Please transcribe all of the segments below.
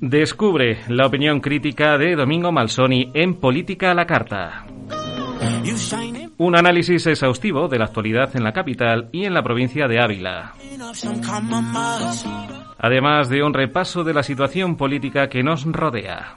Descubre la opinión crítica de Domingo Malsoni en Política a la Carta. Un análisis exhaustivo de la actualidad en la capital y en la provincia de Ávila. Además de un repaso de la situación política que nos rodea.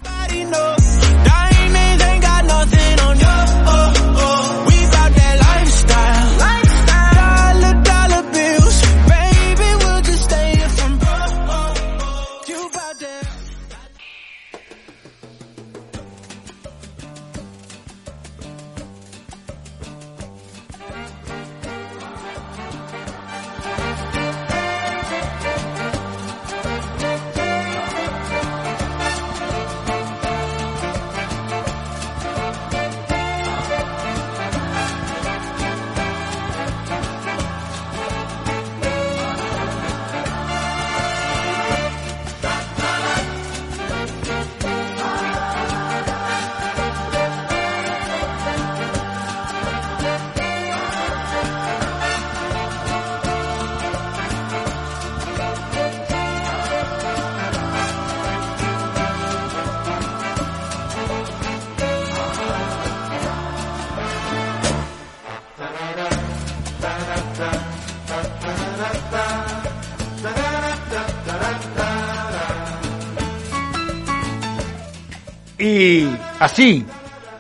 Así,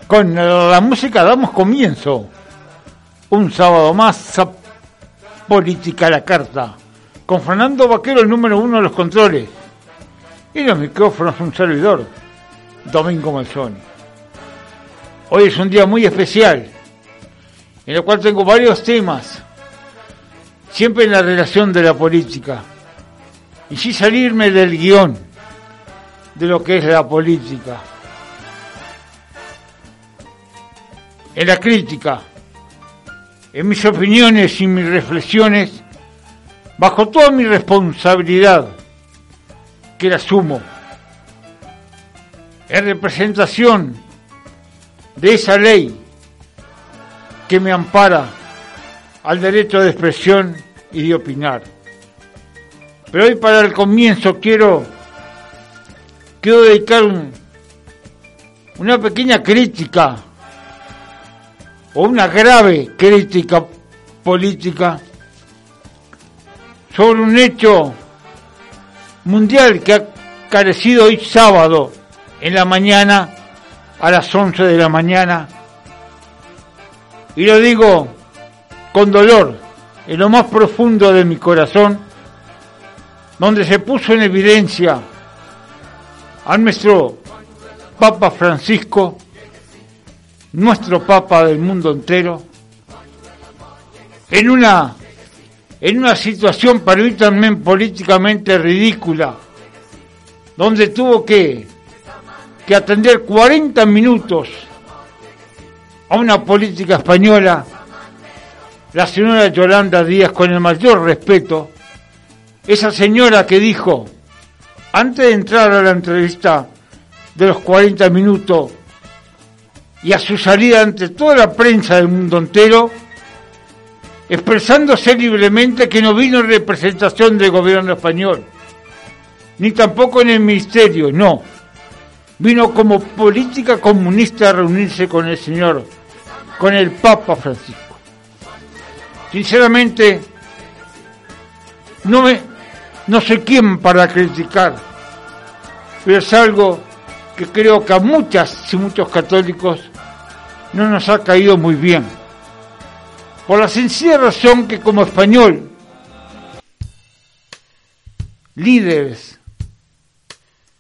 con la música damos comienzo. Un sábado más Política a la Carta. Con Fernando Vaquero, el número uno de los controles. Y los micrófonos, un servidor, Domingo Malzoni. Hoy es un día muy especial, en el cual tengo varios temas, siempre en la relación de la política. Y sin salirme del guion de lo que es la política. En la crítica, en mis opiniones y mis reflexiones, bajo toda mi responsabilidad, que la asumo, en representación de esa ley que me ampara al derecho de expresión y de opinar. Pero hoy para el comienzo quiero, quiero dedicar una pequeña crítica o una grave crítica política sobre un hecho mundial que ha carecido hoy sábado en la mañana a las 11 de la mañana. Y lo digo con dolor, en lo más profundo de mi corazón, donde se puso en evidencia a nuestro Papa Francisco nuestro Papa del mundo entero, en una, en una situación también políticamente ridícula, donde tuvo que, que atender 40 minutos a una política española, la señora Yolanda Díaz, con el mayor respeto, esa señora que dijo, antes de entrar a la entrevista de los 40 minutos, y a su salida ante toda la prensa del mundo entero, expresándose libremente que no vino en representación del gobierno español, ni tampoco en el ministerio, no. Vino como política comunista a reunirse con el señor, con el Papa Francisco. Sinceramente, no, me, no sé quién para criticar, pero es algo que creo que a muchas y muchos católicos no nos ha caído muy bien. Por la sencilla razón que como español, líderes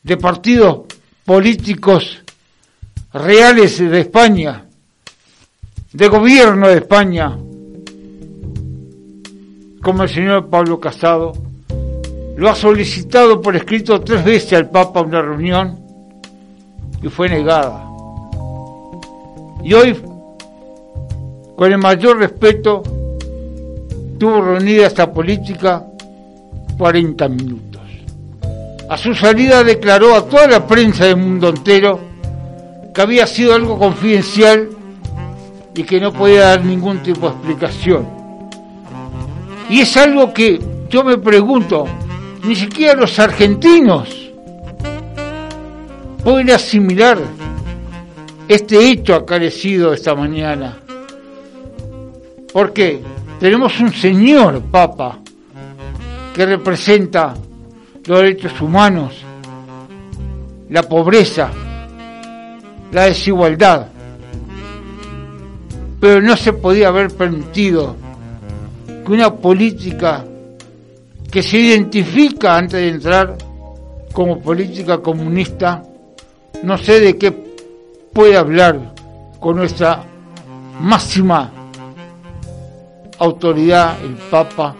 de partidos políticos reales de España, de gobierno de España, como el señor Pablo Casado, lo ha solicitado por escrito tres veces al Papa una reunión y fue negada. Y hoy, con el mayor respeto, tuvo reunida esta política 40 minutos. A su salida declaró a toda la prensa del mundo entero que había sido algo confidencial y que no podía dar ningún tipo de explicación. Y es algo que yo me pregunto, Ni siquiera los argentinos pueden asimilar este hecho acarecido esta mañana. Porque tenemos un señor Papa que representa los derechos humanos, la pobreza, la desigualdad. Pero no se podía haber permitido que una política que se identifica antes de entrar como política comunista, no sé de qué puede hablar con nuestra máxima autoridad, el Papa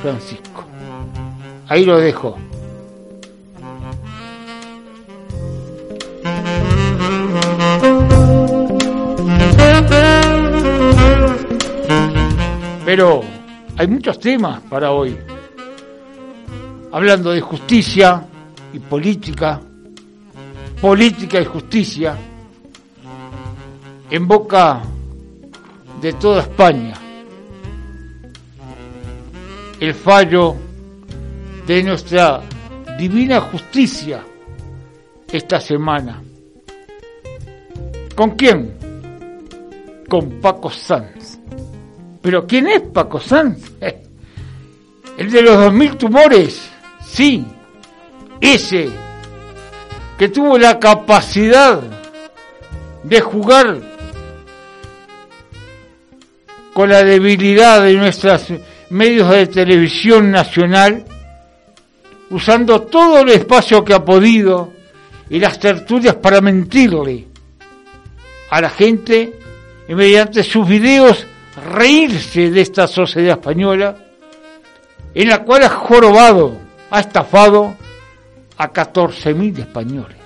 Francisco. Ahí lo dejo. Pero hay muchos temas para hoy. Hablando de justicia y política, política y justicia, en boca de toda España. El fallo de nuestra divina justicia esta semana. ¿Con quién? Con Paco Sanz. ¿Pero quién es Paco Sanz? El de los 2.000 tumores. Sí, ese que tuvo la capacidad de jugar con la debilidad de nuestros medios de televisión nacional, usando todo el espacio que ha podido y las tertulias para mentirle a la gente y mediante sus videos reírse de esta sociedad española en la cual ha jorobado, ha estafado a 14.000 españoles.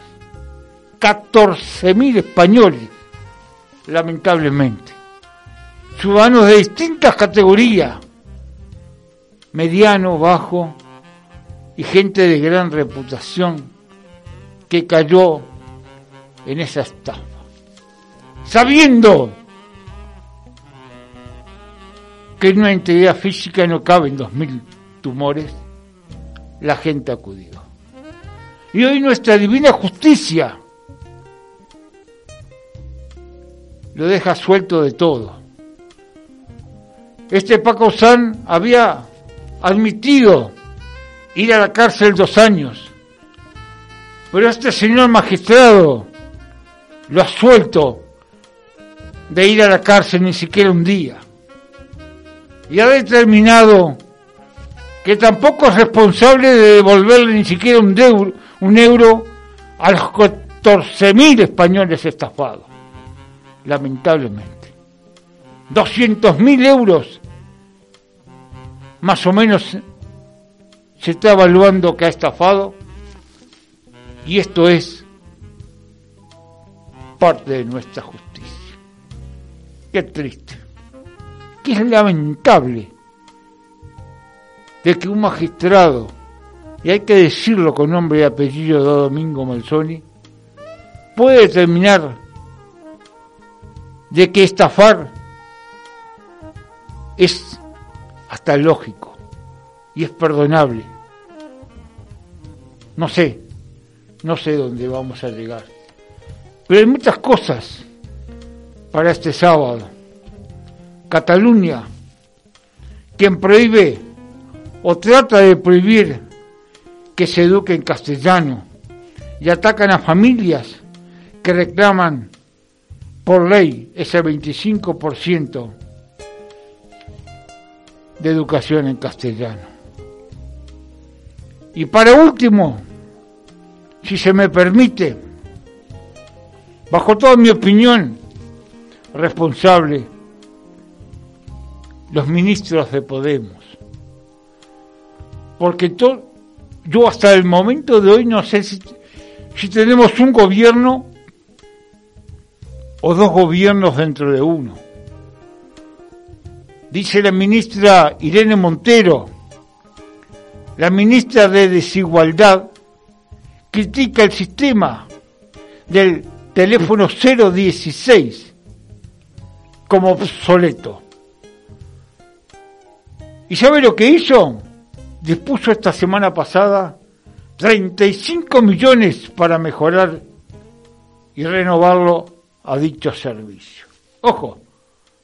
14.000 españoles, lamentablemente. Ciudadanos de distintas categorías, mediano, bajo, y gente de gran reputación que cayó en esa estafa. Sabiendo que en una integridad física no caben dos mil tumores, la gente acudió. Y hoy nuestra divina justicia lo deja suelto de todo. Este Paco San había admitido ir a la cárcel dos años, pero este señor magistrado lo ha suelto de ir a la cárcel ni siquiera un día y ha determinado que tampoco es responsable de devolverle ni siquiera un, euro, un euro a los 14.000 españoles estafados, lamentablemente. 200.000 euros, más o menos, se está evaluando que ha estafado, y esto es parte de nuestra justicia. Qué triste es lamentable de que un magistrado, y hay que decirlo con nombre y apellido de Domingo Malzoni, puede determinar de que estafar es hasta lógico y es perdonable. No sé, no sé dónde vamos a llegar. Pero hay muchas cosas para este sábado Cataluña, quien prohíbe o trata de prohibir que se eduque en castellano y atacan a familias que reclaman por ley ese 25% de educación en castellano. Y para último, si se me permite, bajo toda mi opinión responsable, los ministros de Podemos. Porque yo hasta el momento de hoy no sé si, tenemos un gobierno o dos gobiernos dentro de uno. Dice la ministra Irene Montero, la ministra de Desigualdad, critica el sistema del teléfono 016 como obsoleto. ¿Y sabe lo que hizo? dispuso esta semana pasada 35 millones para mejorar y renovarlo a dicho servicio. Ojo,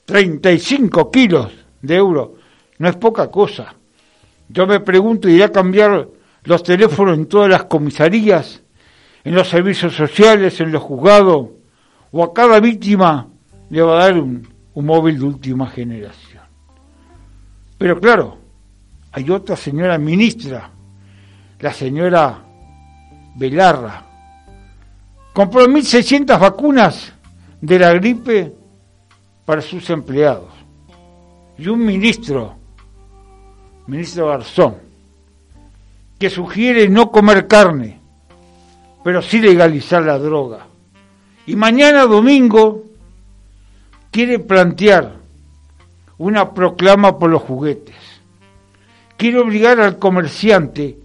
35 kilos de euro no es poca cosa. Yo me pregunto, ¿irá a cambiar los teléfonos en todas las comisarías, en los servicios sociales, en los juzgados? ¿O a cada víctima le va a dar un, un móvil de última generación? Pero claro, hay otra señora ministra, la señora Belarra. Compró 1.600 vacunas de la gripe para sus empleados. Y un ministro, ministro Garzón, que sugiere no comer carne, pero sí legalizar la droga. Y mañana domingo quiere plantear una proclama por los juguetes. Quiere obligar al comerciante,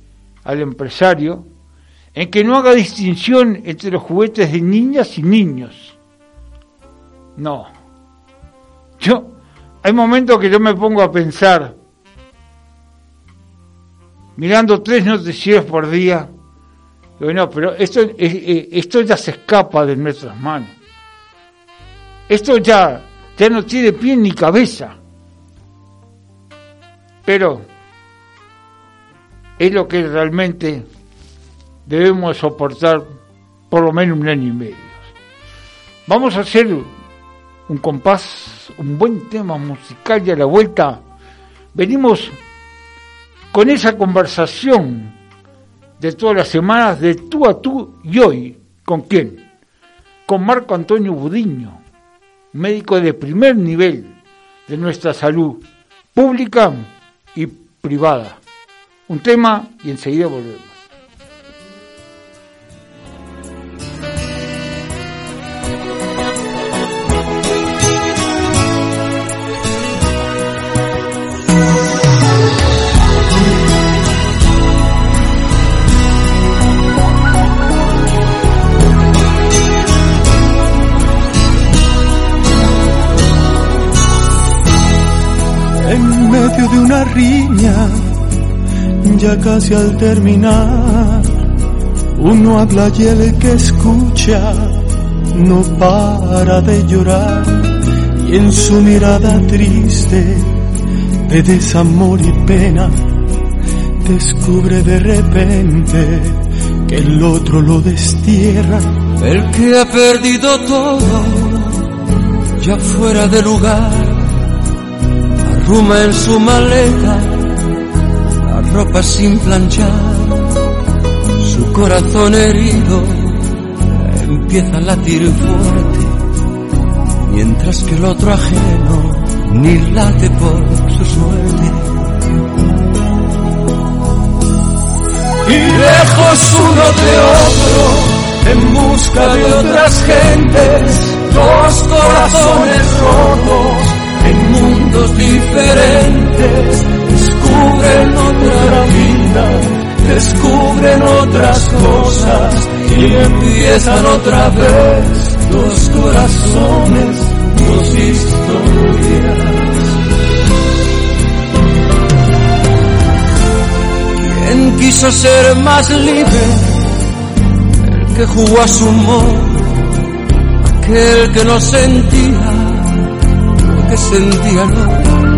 al empresario, en que no haga distinción entre los juguetes de niñas y niños. No. Yo, hay momentos que yo me pongo a pensar, mirando tres noticieros por día, bueno, pero esto, esto ya se escapa de nuestras manos. Esto ya, ya no tiene pie ni cabeza. Pero es lo que realmente debemos soportar por lo menos un año y medio. Vamos a hacer un compás, un buen tema musical y a la vuelta venimos con esa conversación de todas las semanas de tú a tú y hoy. ¿Con quién? Con Marco Antonio Budiño, médico de primer nivel de nuestra salud pública y privada. Un tema y enseguida volvemos. Riña ya casi al terminar, uno habla y el que escucha no para de llorar y en su mirada triste de desamor y pena descubre de repente que el otro lo destierra. El que ha perdido todo, ya fuera de lugar, arruma en su maleta ropa sin planchar, su corazón herido empieza a latir fuerte, mientras que el otro ajeno ni late por su suerte. Y lejos uno de otro, en busca de otras gentes, dos corazones rotos mundos diferentes descubren otra vida, descubren otras cosas y empiezan otra vez dos corazones, dos historias. ¿Quién quiso ser más libre? El que jugó a su humor, aquel que no sentía que sentía no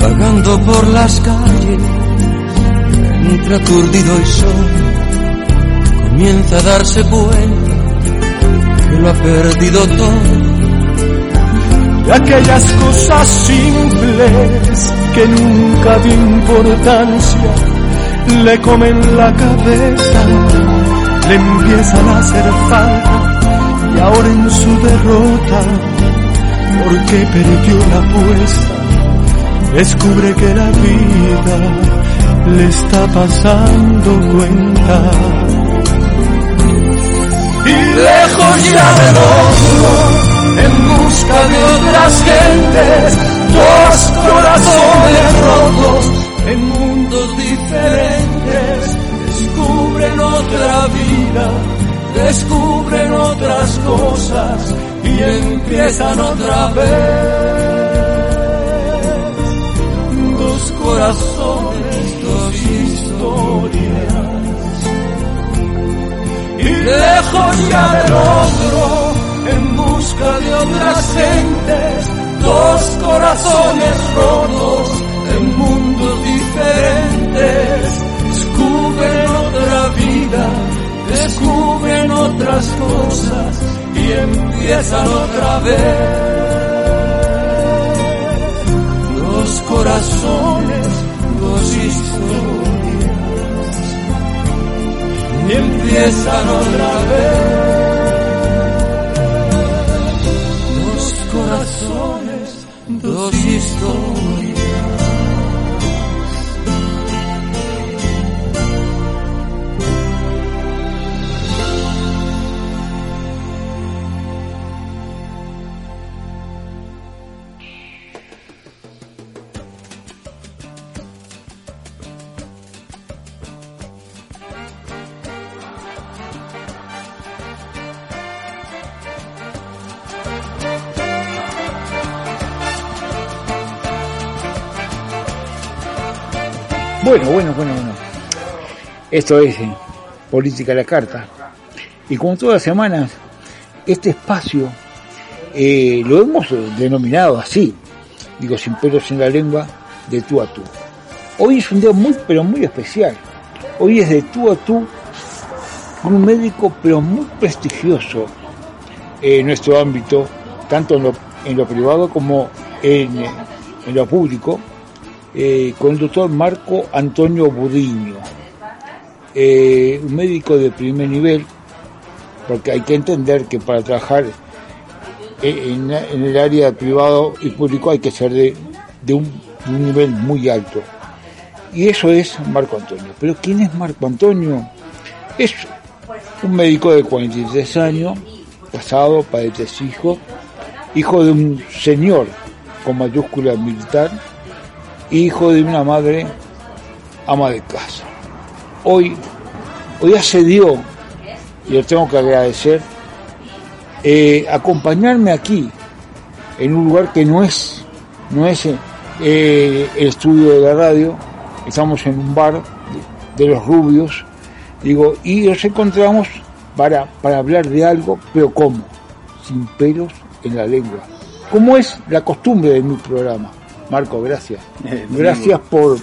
vagando por las calles, entre aturdido y sol, comienza a darse cuenta que lo ha perdido todo. De aquellas cosas simples que nunca de importancia le comen la cabeza, le empiezan a hacer falta y ahora en su derrota, porque perdió la apuesta, descubre que la vida le está pasando cuenta. Y lejos ya de otro, en busca de otras gentes, dos corazones rotos en mundos diferentes, descubren otra vida, descubren otras cosas y empiezan otra vez dos corazones, dos historias. Y lejos ya del otro, en busca de otras gentes, dos corazones rotos en mundos diferentes, descubren otra vida, descubren otras cosas y empiezan otra vez. Dos corazones, dos historias y empiezan otra vez. Bueno, bueno, bueno, bueno. Esto es eh, Política a la Carta. Y como todas las semanas, este espacio eh, lo hemos denominado así, digo, sin pelos en la lengua, de tú a tú. Hoy es un día muy, pero muy especial. Hoy es de tú a tú con un médico, pero muy prestigioso en nuestro ámbito, tanto en lo, en lo privado como en, en lo público, eh, con el doctor Marco Antonio Budiño, eh, un médico de primer nivel, porque hay que entender que para trabajar en, en el área privado y público hay que ser de, un, un nivel muy alto. Y eso es Marco Antonio. Pero ¿quién es Marco Antonio? Es un médico de 43 años, casado, padre de tres hijos, hijo de un señor con mayúscula militar, hijo de una madre ama de casa. Hoy, hoy accedió, y lo tengo que agradecer, eh, acompañarme aquí, en un lugar que no es, no es eh, el estudio de la radio, estamos en un bar de, de los rubios, digo, y nos encontramos para, para hablar de algo, pero ¿cómo? Sin pelos en la lengua. Como es la costumbre de mi programa. Marco, gracias. Gracias por,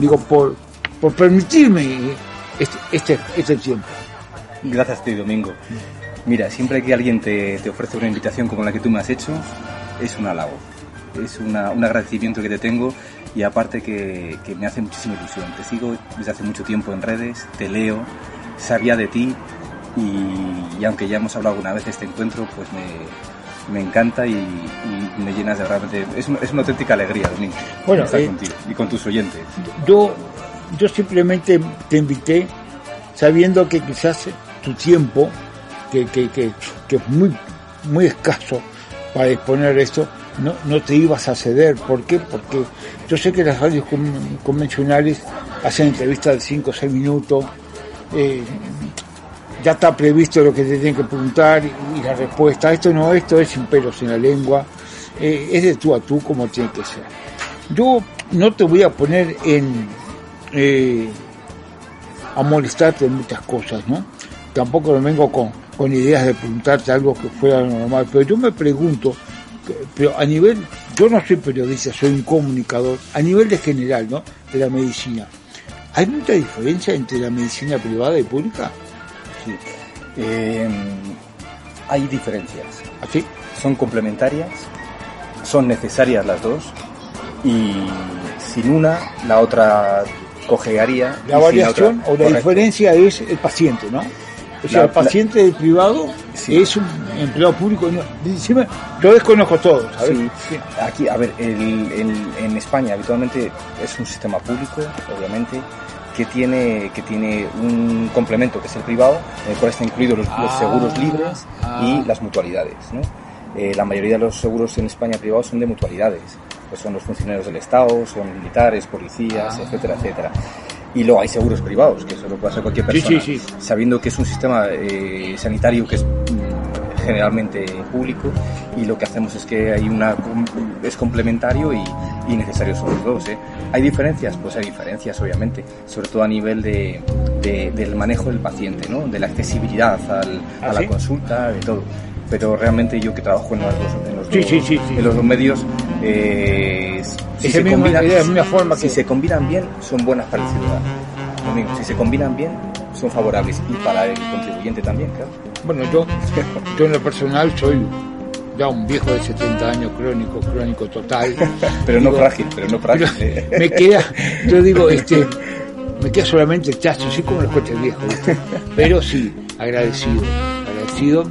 digo, por, por permitirme este, este, este tiempo. Gracias a ti, Domingo. Mira, siempre que alguien te, te, ofrece una invitación como la que tú me has hecho, es un halago. Es una, un agradecimiento que te tengo y aparte que, que, me hace muchísima ilusión. Te sigo desde hace mucho tiempo en redes, te leo, sabía de ti y, y aunque ya hemos hablado alguna vez de este encuentro, pues me, me encanta y, y, me llenas de realmente. Es es una auténtica alegría, Domingo, bueno, estar eh, contigo y con tus oyentes. Yo, yo simplemente te invité sabiendo que quizás tu tiempo, que, que, que, que es muy, muy escaso para exponer esto, no, no te ibas a ceder. ¿Por qué? Porque yo sé que las radios convencionales hacen entrevistas de 5 o 6 minutos. Eh, ya está previsto lo que te tienen que preguntar y, la respuesta. Esto no, esto es sin pelos en la lengua. Eh, es de tú a tú como tiene que ser. Yo no te voy a poner en eh, a molestarte en muchas cosas, ¿no? Tampoco me vengo con, con ideas de preguntarte algo que fuera normal, pero yo me pregunto, pero a nivel, yo no soy periodista, soy un comunicador, a nivel de general, ¿no? De la medicina. ¿Hay mucha diferencia entre la medicina privada y pública? Eh, hay diferencias. ¿Así? Son complementarias, son necesarias las dos y sin una la otra cojearía. La variación o la correcto. diferencia es el paciente, ¿no? O sea, la, el paciente del privado sí. es un empleado público. No, decime, yo desconozco todo, ¿sabes? Sí. Sí. Aquí, a ver, el, el, en España habitualmente es un sistema público, obviamente, que tiene, que tiene un complemento que es el privado, en el cual están incluidos los, ah, los seguros libres ah. y las mutualidades. ¿no? Eh, la mayoría de los seguros en España privados son de mutualidades, pues son los funcionarios del Estado, son militares, policías, ah. etcétera, etcétera. Y luego hay seguros privados, que eso lo puede hacer cualquier persona, sí, sí, sí. sabiendo que es un sistema eh, sanitario que es generalmente público y lo que hacemos es que hay una es complementario y, y necesario los dos. ¿eh? ¿Hay diferencias? Pues hay diferencias, obviamente, sobre todo a nivel de, del manejo del paciente, ¿no? de la accesibilidad al, ¿Ah, a la sí? consulta, de todo. Pero realmente yo que trabajo en los, en los, Sí, dos, sí, en los dos medios, eh, si, se combinan, misma forma si que- se combinan bien, son buenas para el ciudadano. Si se combinan bien, son favorables. Y para el contribuyente también, claro. Bueno, yo, yo en lo personal soy ya un viejo de 70 años crónico, crónico total. Pero no frágil, pero no frágil. eh. me queda, yo digo, este, me queda solamente el chacho, así como los coches viejos, ¿viste? pero sí, agradecido, agradecido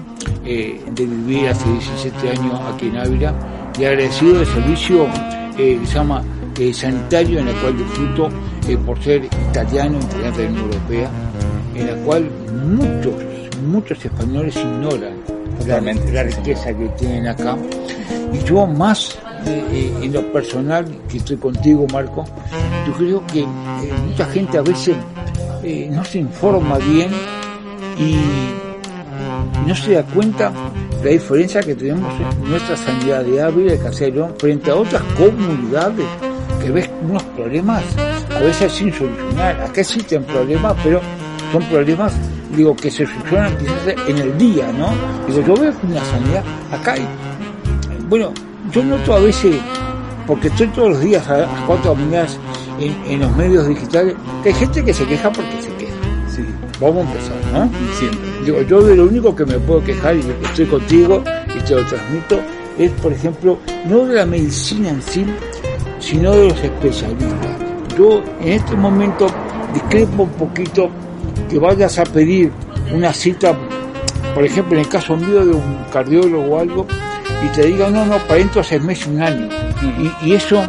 eh, de vivir hace 17 años aquí en Ávila y agradecido del servicio eh, que se llama eh, sanitario en el cual disfruto por ser italiano, integrante de la Unión Europea, en la cual muchos, muchos españoles ignoran la, la riqueza que tienen acá. Y yo más eh, eh, en lo personal, que estoy contigo Marco, yo creo que eh, mucha gente a veces no se informa bien y no se da cuenta la diferencia que tenemos en nuestra sanidad de Ávila de Castellón frente a otras comunidades que ves unos problemas a veces sin solucionar. Acá existen problemas, pero son problemas, digo, que se solucionan quizás en el día, ¿no? Digo, yo veo una sanidad, acá hay, bueno, yo noto a veces, porque estoy todos los días a las cuatro de la mañana en, en los medios digitales, que hay gente que se queja porque se queja. Sí, Vamos a empezar, ¿no? siempre. Digo, yo de lo único que me puedo quejar y estoy contigo y te lo transmito es, por ejemplo, no de la medicina en sí, sino de los especialistas. Yo en este momento discrepo un poquito que vayas a pedir una cita, por ejemplo, en el caso mío de un cardiólogo o algo, y te diga, no, no, para dentro de seis meses, un año. Y, y eso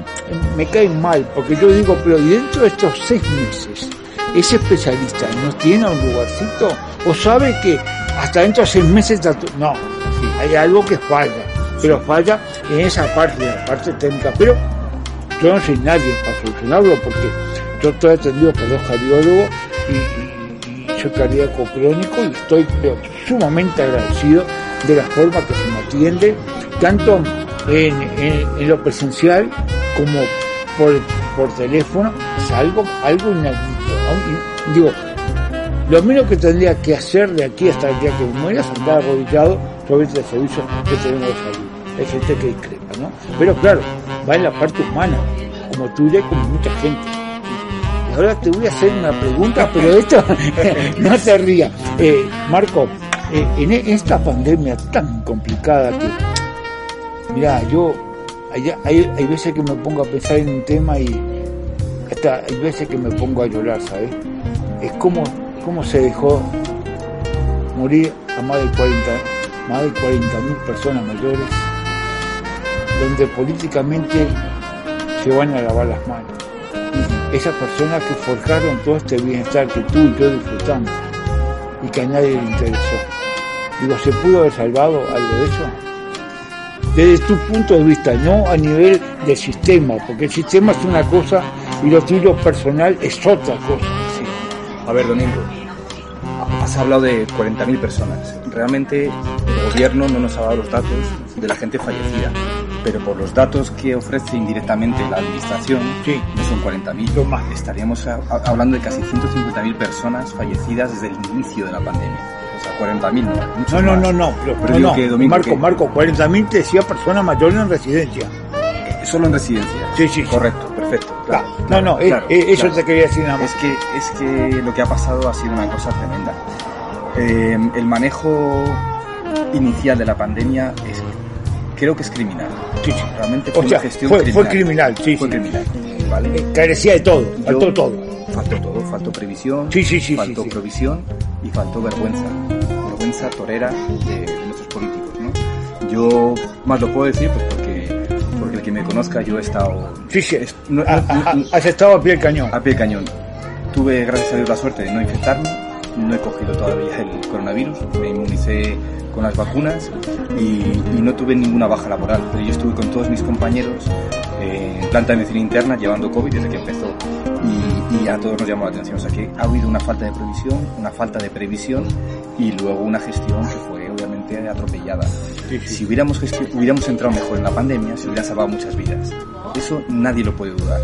me cae mal, porque yo digo, pero ¿y dentro de estos seis meses, ese especialista no tiene un lugarcito? ¿O sabe que hasta dentro de seis meses No, hay algo que falla, pero falla en esa parte, en la parte técnica. Pero yo no soy nadie para solucionarlo, porque yo estoy atendido por dos cardiólogos y, y- soy cardíaco crónico y estoy sumamente agradecido de la forma que se me atiende, tanto en, lo presencial como por, por teléfono, es algo, algo inaudito. Digo, lo menos que tendría que hacer de aquí hasta el día que muera es andar arrodillado sobre este servicio que tenemos de salud. Hay gente que discrepa, ¿no? Pero claro, va en la parte humana, como tuya y como mucha gente. Ahora te voy a hacer una pregunta, pero esto no te rías. Eh, Marco, eh, en e- esta pandemia tan complicada que, mira, yo hay veces que me pongo a pensar en un tema y hasta hay veces que me pongo a llorar, ¿sabes? Es como, como se dejó morir a más de 40 más de 40 mil personas mayores, donde políticamente se van a lavar las manos. Esas personas que forjaron todo este bienestar que tú y yo disfrutamos y que a nadie le interesó. Digo, ¿se pudo haber salvado algo de eso? Desde tu punto de vista, no a nivel del sistema, porque el sistema es una cosa y lo tuyo personal es otra cosa. Sí. A ver, Domingo, has hablado de 40.000 personas. Realmente el gobierno no nos ha dado los datos de la gente fallecida, pero por los datos que ofrece indirectamente la administración, Sí. no son 40.000. Lo más. Estaríamos a- a- hablando de casi 150.000 personas fallecidas desde el inicio de la pandemia. O sea, 40.000 no, No, no, no, no, pero, Pero no, no. que, Domingo, Marco, que- Marco, 40.000 te decía personas mayores en residencia. Solo en residencia. Sí, sí. Correcto, perfecto. Claro, no, claro, no, eh, claro, eh, eso claro. te quería decir nada más. Es que, es que lo que ha pasado ha sido una cosa tremenda. Eh, el manejo inicial de la pandemia es, creo que es criminal. Sí, sí. Realmente fue O sea, una gestión fue, criminal. fue criminal, sí, Fue sí. criminal, ¿vale? Eh, Carecía de todo, faltó Yo- todo. Faltó todo, faltó previsión, Sí, sí, sí, faltó provisión y faltó vergüenza. Vergüenza torera de, de nuestros políticos, ¿no? Yo más lo puedo decir pues porque, porque el que me conozca yo he estado... Sí, sí. no- Ah, no- ah, ah, no- has estado a pie del cañón. a pie de cañón. Tuve, gracias a Dios, la suerte de no infectarme. No he cogido todavía el coronavirus. Me inmunicé con las vacunas y, y no tuve ninguna baja laboral. Pero yo estuve con todos mis compañeros eh, en planta de medicina interna llevando COVID desde que empezó. Y, y a todos nos llamó la atención. O sea que ha habido una falta de previsión, una falta de previsión y luego una gestión que fue obviamente atropellada. Sí, sí. Si hubiéramos, hubiéramos entrado mejor en la pandemia, se hubiera salvado muchas vidas. Eso nadie lo puede dudar.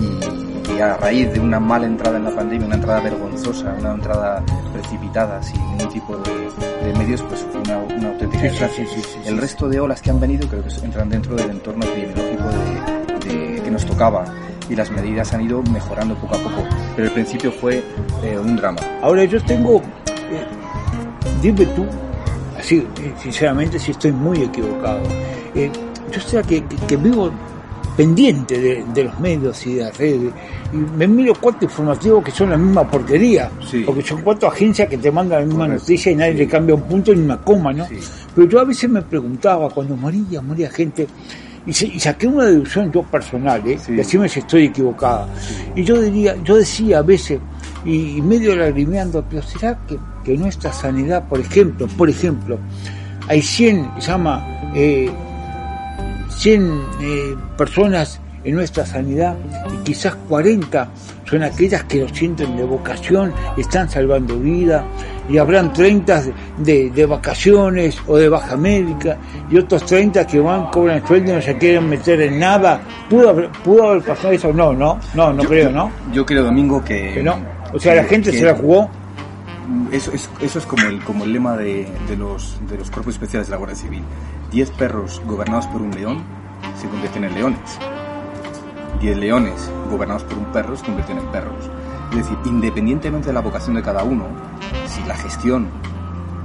Y, a raíz de una mala entrada en la pandemia, una entrada vergonzosa, una entrada precipitada, sin ningún tipo de, medios, pues una, una auténtica El resto de olas que han venido creo que entran dentro del entorno epidemiológico de, que nos tocaba y las medidas han ido mejorando poco a poco, pero el principio fue eh, un drama. Ahora yo tengo, eh, dime tú, así sinceramente si estoy muy equivocado, eh, yo sé que, que vivo pendiente de, los medios y de las redes. Y me miro cuatro informativos que son la misma porquería, porque son cuatro agencias que te mandan la misma noticia y nadie le cambia un punto ni una coma, ¿no? Pero yo a veces me preguntaba, cuando moría, moría gente, y, saqué una deducción yo personal, ¿eh? y así me si estoy equivocada. Y yo diría, yo decía a veces, y, medio lagrimeando, pero ¿será que, que, nuestra sanidad, por ejemplo, por ejemplo, hay 100, se llama... Eh, 100 eh, personas en nuestra sanidad y quizás 40 son aquellas que lo sienten de vocación, están salvando vida y habrán 30 de, vacaciones o de baja médica y otros 30 que van, cobran sueldo y no se quieren meter en nada. ¿Pudo haber, pudo haber pasado eso? No, no, no, no creo, ¿no? Yo creo, Domingo, que... no. O sea, la gente se la jugó. Eso es, eso es como, el, como el lema de, de, los, de los cuerpos especiales de la Guardia Civil. 10 perros gobernados por un león se convierten en leones. 10 leones gobernados por un perro se convierten en perros. Es decir, independientemente de la vocación de cada uno, si la gestión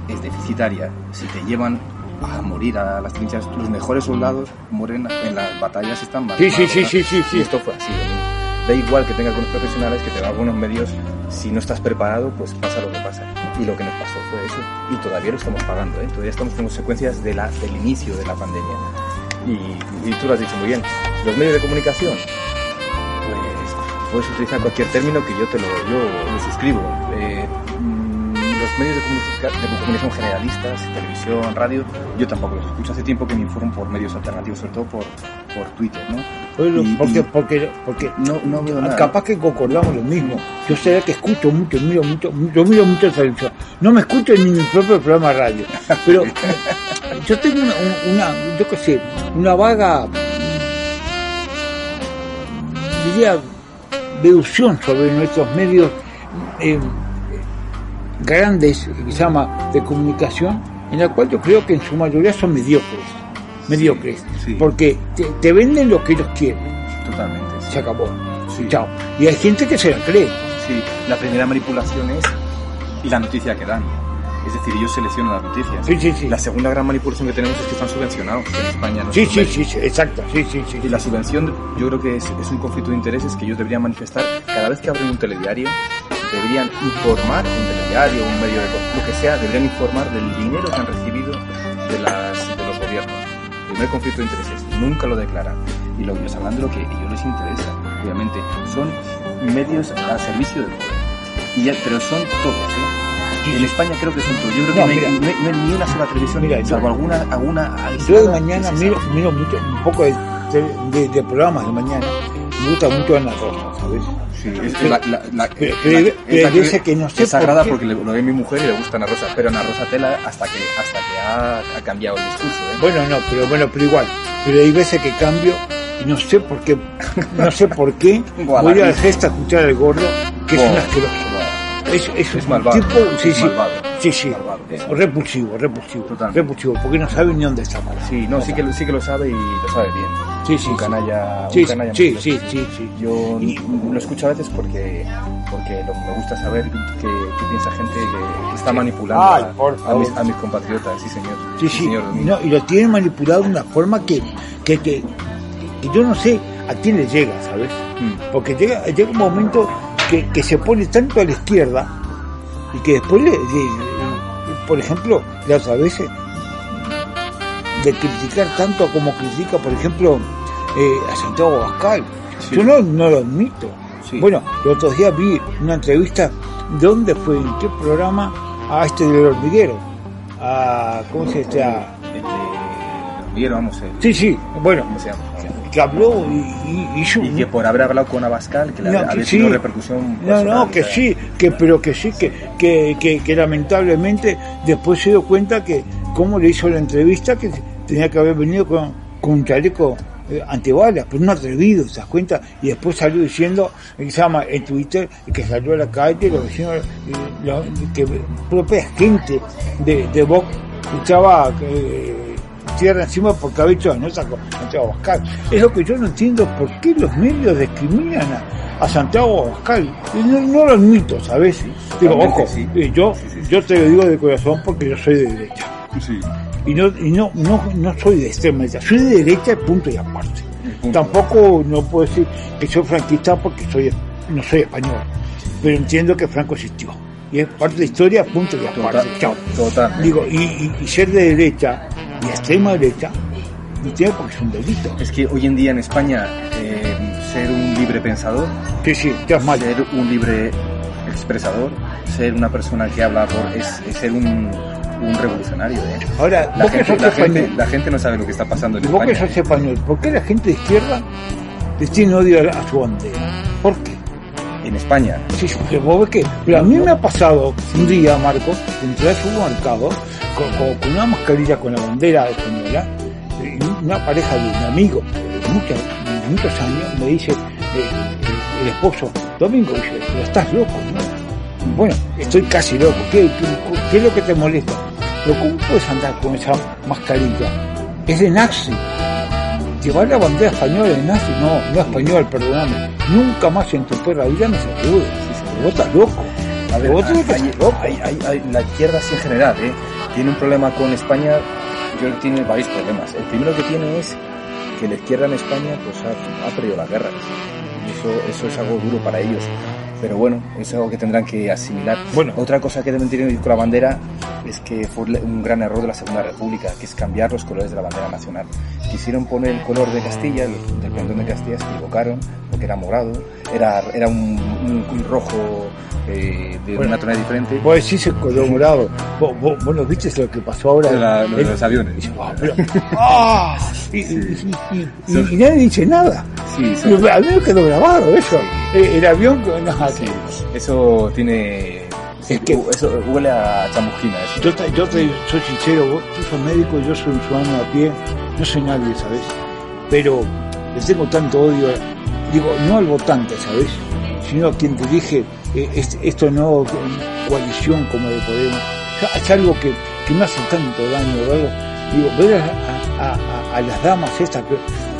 es deficitaria, si te llevan a morir a las trincheras, los mejores soldados mueren en las batallas están mal. Sí, sí, sí, sí, sí, sí. esto fue así. Da igual que tengas buenos profesionales, que tengas buenos medios, si no estás preparado, pues pasa lo que pasa. Y lo que nos pasó fue eso. Y todavía lo estamos pagando, ¿eh? todavía estamos con consecuencias de del inicio de la pandemia. Y, tú lo has dicho muy bien, los medios de comunicación, pues puedes utilizar cualquier término que yo te lo, yo lo suscribo. Eh, los medios de, comunicación generalistas, televisión, radio, yo tampoco los escucho. Hace tiempo que me informo por medios alternativos, sobre todo por, por Twitter, ¿no? porque, porque, porque no, no veo nada. capaz que concordamos lo mismo. Yo sé que escucho mucho, miro mucho, yo miro mucho televisión. No me escucho en mi propio programa de radio, pero yo tengo una, una yo qué sé, una vaga, diría, deducción sobre nuestros medios. Eh, grandes, llama, de comunicación, en la cual yo creo que en su mayoría son mediocres, mediocres, porque te, venden lo que ellos quieren. Totalmente. Se acabó. Chao. Y hay gente que se la cree. Sí, la primera manipulación es la noticia que dan. Es decir, ellos seleccionan las noticias. Sí, sí, sí. La segunda gran manipulación que tenemos es que están subvencionados en España. Sí, sí, sí, sí, exacto. Sí, sí, sí. Y la subvención, yo creo que es, es, un conflicto de intereses que ellos deberían manifestar cada vez que abren un telediario deberían informar, un telediario, un medio de lo que sea, deberían informar del dinero que han recibido de, las, de los gobiernos. Primer conflicto de intereses, nunca lo declaran. Y lo que hablan de lo que a ellos les interesa, obviamente. Son medios al servicio del poder. Y ya, pero son todos, ¿eh? En España creo que son todos. Yo creo que no, hay, ni una sola televisión, mira, salvo alguna, alguna Yo de mañana miro, miro mucho, un poco de, de, de, programas de mañana. Me gusta mucho Ana Rosa, ¿sabes? es que no sé es sagrada porque lo ve mi mujer y le gusta Ana Rosa, pero Ana Rosa Tela hasta que hasta que ha, cambiado el discurso. ¿eh? Bueno, no, pero bueno, pero igual. Pero hay veces que cambio y no sé por qué, no sé por qué voy a la fiesta a escuchar al gordo, que es un asqueroso. Es, es, es malvado. Tipo, sí, sí, sí, sí, repulsivo, repulsivo, Totalmente. repulsivo, porque no sabe ni dónde está. Sí, no, sí que, sí que lo sabe y lo sabe bien. Sí, sí. Un canalla. Sí, un canalla sí, sí, sí, sí, Yo lo escucho a veces porque, porque me gusta saber qué, piensa gente que, está manipulando a, mis, compatriotas, sí, señor. Sí, sí. no, y lo tienen manipulado de una forma que, que, que, yo no sé a quién le llega, ¿sabes? Mm. Porque llega, llega un momento que, que se pone tanto a la izquierda y que después, le, por ejemplo, la otra vez de criticar tanto como critica, por ejemplo, eh, a Santiago Bascal. Yo no, no lo admito. Bueno, los otros días vi una entrevista, ¿de dónde fue? ¿En qué programa? A este del hormiguero. A, ¿Cómo se llama? El hormiguero, vamos a ver. Sí, sí, bueno. Que habló y, y, que por haber hablado con Abascal, que no, había tenido repercusión. No, no, que sí, que, pero que sí, que, que, que, que lamentablemente después se dio cuenta que cómo le hizo la entrevista, que tenía que haber venido con, con un chaleco eh, antibalas, pero un atrevido, ¿te das cuenta? Y después salió diciendo, que se llama en Twitter, que salió a la calle, los vecinos, que propia gente de, de Vox escuchaba tierra encima porque la nota con Santiago Abascal. Es lo que yo no entiendo, ¿por qué los medios discriminan a, Santiago Abascal? No, no lo admito, ¿sabes? Digo, ojo, eh, yo, yo te lo digo de corazón porque yo soy de derecha. Y no, y no, no, no soy de extrema derecha, soy de derecha, punto y aparte. Tampoco no puedo decir que soy franquista porque soy, no soy español, pero entiendo que Franco existió y es parte de la historia, punto y aparte. Chao. Total. Digo, y, y, ser de derecha y extrema derecha no tiene porque es un delito. Es que hoy en día en España eh, ser un libre pensador, sí, sí, ya mal. ser un libre expresador, ser una persona que habla por es, ser un, un revolucionario. ¿eh? Ahora, la gente, la, gente, la gente, no sabe lo que está pasando en ¿Y vos que sos español, ¿por qué la gente de izquierda les tiene odio a su bandera? ¿Por qué? En España. Sí, pero vos ves que, pero a mí me ha pasado un día, Marco, entré al supermercado con, con, una mascarilla con la bandera española, una pareja de un amigo de muchos, muchos años me dice, eh, el, esposo, Domingo, dice, pero estás loco, ¿no? Bueno, estoy casi loco, ¿qué, qué, es lo que te molesta? Pero ¿cómo puedes andar con esa mascarilla? Es de nazi llevar la bandera española de nazi, no, no español, perdóname. Nunca más en tu perra vida me saludes. Vos estás loco. A ver, hay, hay, hay, la izquierda sí en general, ¿eh? tiene un problema con España, yo creo que tiene varios problemas. El primero que tiene es que la izquierda en España pues ha, ha perdido la guerra. Y eso, eso es algo duro para ellos pero bueno, es algo que tendrán que asimilar. Bueno, otra cosa que deben tener con la bandera es que fue un gran error de la Segunda República, que es cambiar los colores de la bandera nacional. Quisieron poner el color de Castilla, el del Cantón de Castilla, se equivocaron, porque era morado, era, era un, un, rojo eh, de una tonalidad diferente. Vos decís el color morado, vos, vos, vos, no viste lo que pasó ahora. De, los aviones. ¡Ah! y, nadie dice nada. Sí, A mí me quedó grabado eso. Eh, el avión, no, sí, eso tiene es que eso huele a chamusquina. Yo, te, yo te soy sincero, vos tú sos médico, yo soy un ciudadano a pie, no soy nadie, ¿sabes? Pero le tengo tanto odio, digo, no al votante, ¿sabes? Sino a quien te dije, eh, esto no coalición como de Podemos. Es algo que, que me hace tanto daño, ¿verdad? Digo, ver a, a, las damas estas,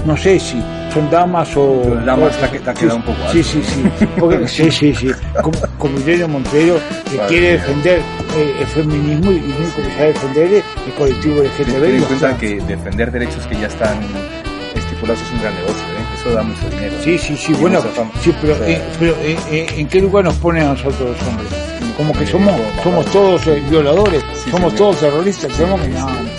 no sé si son damas o... damas te, ha quedado un poco Sí, sí, sí, porque, sí, sí, sí, como, como Irene Montero, que quiere defender eh, el feminismo y único que sabe defender el colectivo de Ten en cuenta que defender derechos que ya están estipulados es un gran negocio, ¿eh? eso da mucho dinero. Sí, sí, sí, bueno, sí, pero, eh, pero eh, ¿en qué lugar nos ponen a nosotros los hombres? Como que somos somos todos eh, violadores, somos todos terroristas, no,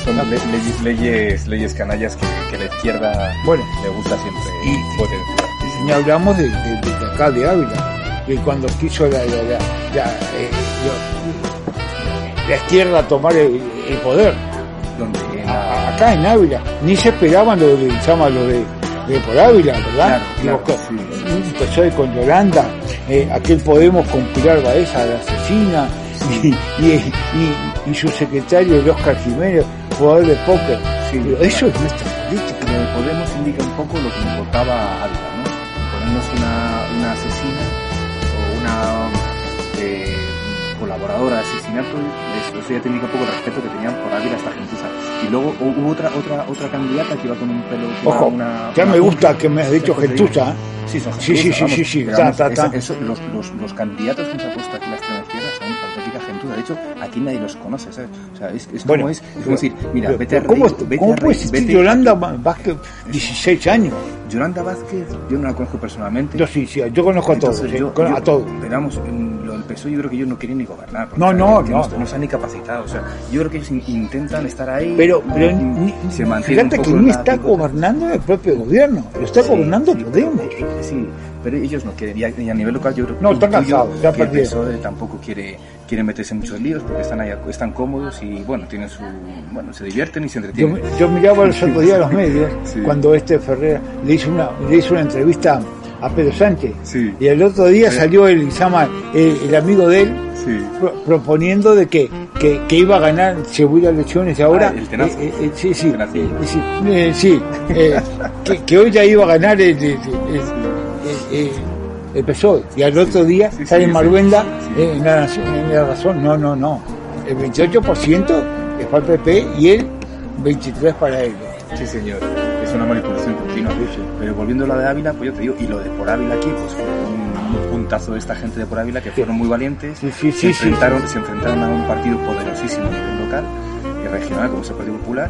son leyes, leyes, leyes canallas que, que, la izquierda bueno, le gusta siempre y, potenciar. Y hablamos de, de, de, acá de Ávila, que cuando quiso la, la, la, eh, la izquierda tomar el, el poder. ¿Dónde? acá en Ávila, ni se esperaban lo de, llama lo de, de por Ávila, ¿verdad? Claro, claro, sí, empezó con Yolanda, eh, aquel Podemos con Pilar Baeza, la y, y, y, y, su secretario, el Oscar Jiménez, jugador de póker. Sí, eso es nuestra política. Lo de Podemos indica un poco lo que me importaba a Ávila, ¿no? Una, una asesina o una eh, colaboradora de asesinato, eso, eso ya te indica un poco el respeto que tenían por Ávila esta gentuza. Y luego hubo otra otra otra candidata que iba con un pelo... Ojo, una, ya me gusta que me has dicho gentuza, ¿eh? Sí, son sí, sí, sí, sí, sí, los, los, los, candidatos que se ha puesto aquí la hecho, aquí nadie los conoce, ¿sabes? O sea, es, es bueno, como es, es como decir, mira, pero, vete a ¿Cómo, vete ¿cómo a puede existir Yolanda Vázquez, 16 años? Yolanda Vázquez, yo no la conozco personalmente. Yo sí, sí, yo conozco a todos, yo, sí, a todos. Lo del PSOE yo creo que ellos no quieren ni gobernar. No, no, no, no. No están ni capacitados. O sea, yo creo que ellos intentan estar ahí. Pero, pero ni, se fíjate que ni está gobernando el propio gobierno, lo está sí, gobernando sí, Podemos. Sí, pero ellos no quieren. Y a, y a nivel local yo creo que no, están cansados, ya que el PSOE tampoco quiere, quiere meterse en muchos líos porque están ahí, están cómodos y bueno, tienen su, bueno, se divierten y se entretienen. Yo, yo miraba el otro día los medios sí. cuando este Ferrer le hizo una, le hizo una entrevista a Pedro Sánchez. Sí. Y el otro día salió el, llama, el, el amigo de él Sí. pro- proponiendo de que, que, que iba a ganar, se voy a elecciones ahora. Ah, el Tenazo. eh, eh, sí, sí, eh, sí, que, que hoy ya iba a ganar el, el, el- PSOE. Y al otro día sale Maruenda en, la, en la razón. No, no, no. El 28% es para el PP y el 23% para él. Sí, señor. Es una manipulación continua. Pero volviendo a lo de Ávila, pues yo te digo, y lo de por Ávila aquí, pues fue un, un puntazo de esta gente de por Ávila que fueron muy valientes. Sí, sí, se, enfrentaron, se enfrentaron a un partido poderosísimo a nivel local y regional, como es el Partido Popular.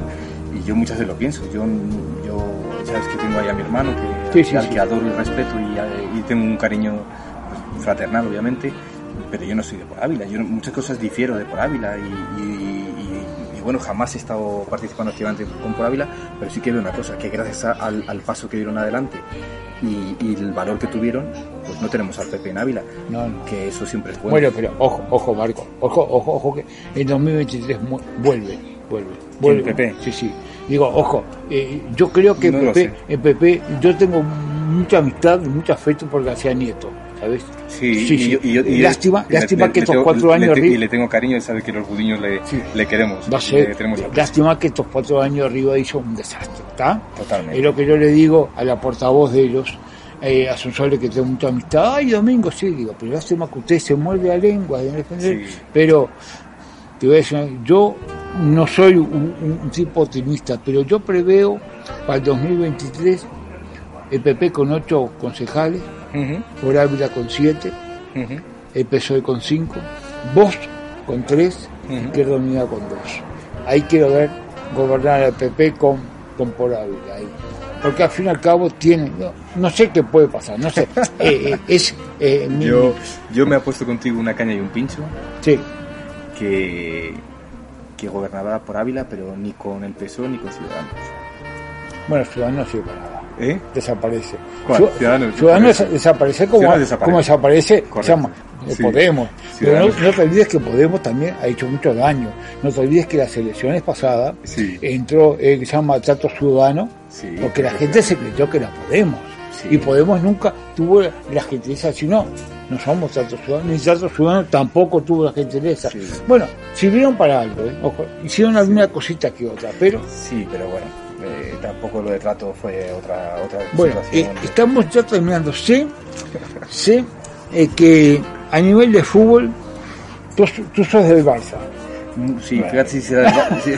Y yo muchas veces lo pienso. Yo, yo sabes que tengo ahí a mi hermano, que, Sí, sí, al sí. que adoro y respeto y, y tengo un cariño fraternal, obviamente. Pero yo no soy de por Ávila. Yo muchas cosas difiero de por Ávila y- y bueno, jamás he estado participando activamente con Por Ávila, pero sí que veo una cosa, que gracias a- al, al paso que dieron adelante y, y el valor que tuvieron, pues no tenemos al PP en Ávila, No, no. que eso siempre es bueno. Bueno, pero ojo, ojo, Marco, ojo, ojo, ojo, que en 2023 mu- vuelve, vuelve, vuelve. PP? Sí, sí. Digo, ojo, eh, yo creo que No lo PP, PP, yo tengo mucha amistad y mucho afecto por García Nieto, ¿sabes? sí, sí, y, sí. yo- y yo- y Lástima- le- lástima le- que le estos tengo- cuatro años te- arriba- Y le tengo cariño, él sabe que los budiños le, Sí. le queremos. Va a ser, lástima que estos cuatro años arriba hizo un desastre, ¿está? Totalmente. Es lo que yo le digo a la portavoz de ellos, eh, a Sonsole, que tengo mucha amistad. Ay, Domingo, sí, digo, pero lástima que usted se muerde la lengua de defender. Sí. Pero, te voy a decir, yo no soy un tipo optimista, pero yo preveo para el 2023 el PP con ocho concejales, Por Ávila con siete, ujú. el PSOE con cinco, vos con tres, Ujú. Izquierda Unida con dos. Ahí quiero ver gobernar al PP con, con por Ávila. ahí. Porque al fin y al cabo tiene, no, no sé qué puede pasar, no sé. Eh, eh, es eh, mi- Yo, yo me he puesto contigo una caña y un pincho sí, que, que gobernaba por Ávila, pero ni con el PSOE ni con Ciudadanos. Bueno, Ciudadanos no sirve para nada. ¿Eh? Desaparece. ¿Cuál? Ciu- Ciudadanos Ciudadanos desaparece. desaparece como, Ciudadanos desaparece. como desaparece Correcto. se llama, eh, Sí. Podemos. Pero no, Ciudadanos. no te olvides que Podemos también ha hecho mucho daño. No te olvides que las elecciones pasadas Sí. entró el que se llama Trato Ciudadano, Sí, porque la gente se creyó que era Podemos. Y Podemos nunca tuvo la gentileza, si no, no somos Trato Ciudadano, ni Trato Ciudadano tampoco tuvo la gentileza. Sí. Bueno, sirvieron para algo, ¿eh? Ojo, hicieron alguna cosita que otra, pero Sí, pero bueno, eh, tampoco lo de trato fue otra, otra Bueno, eh, situación. estamos ya terminando. Sé, sé eh, que a nivel de fútbol, tú, tú sos del Barça. Mm, sí, fíjate si será el- sí.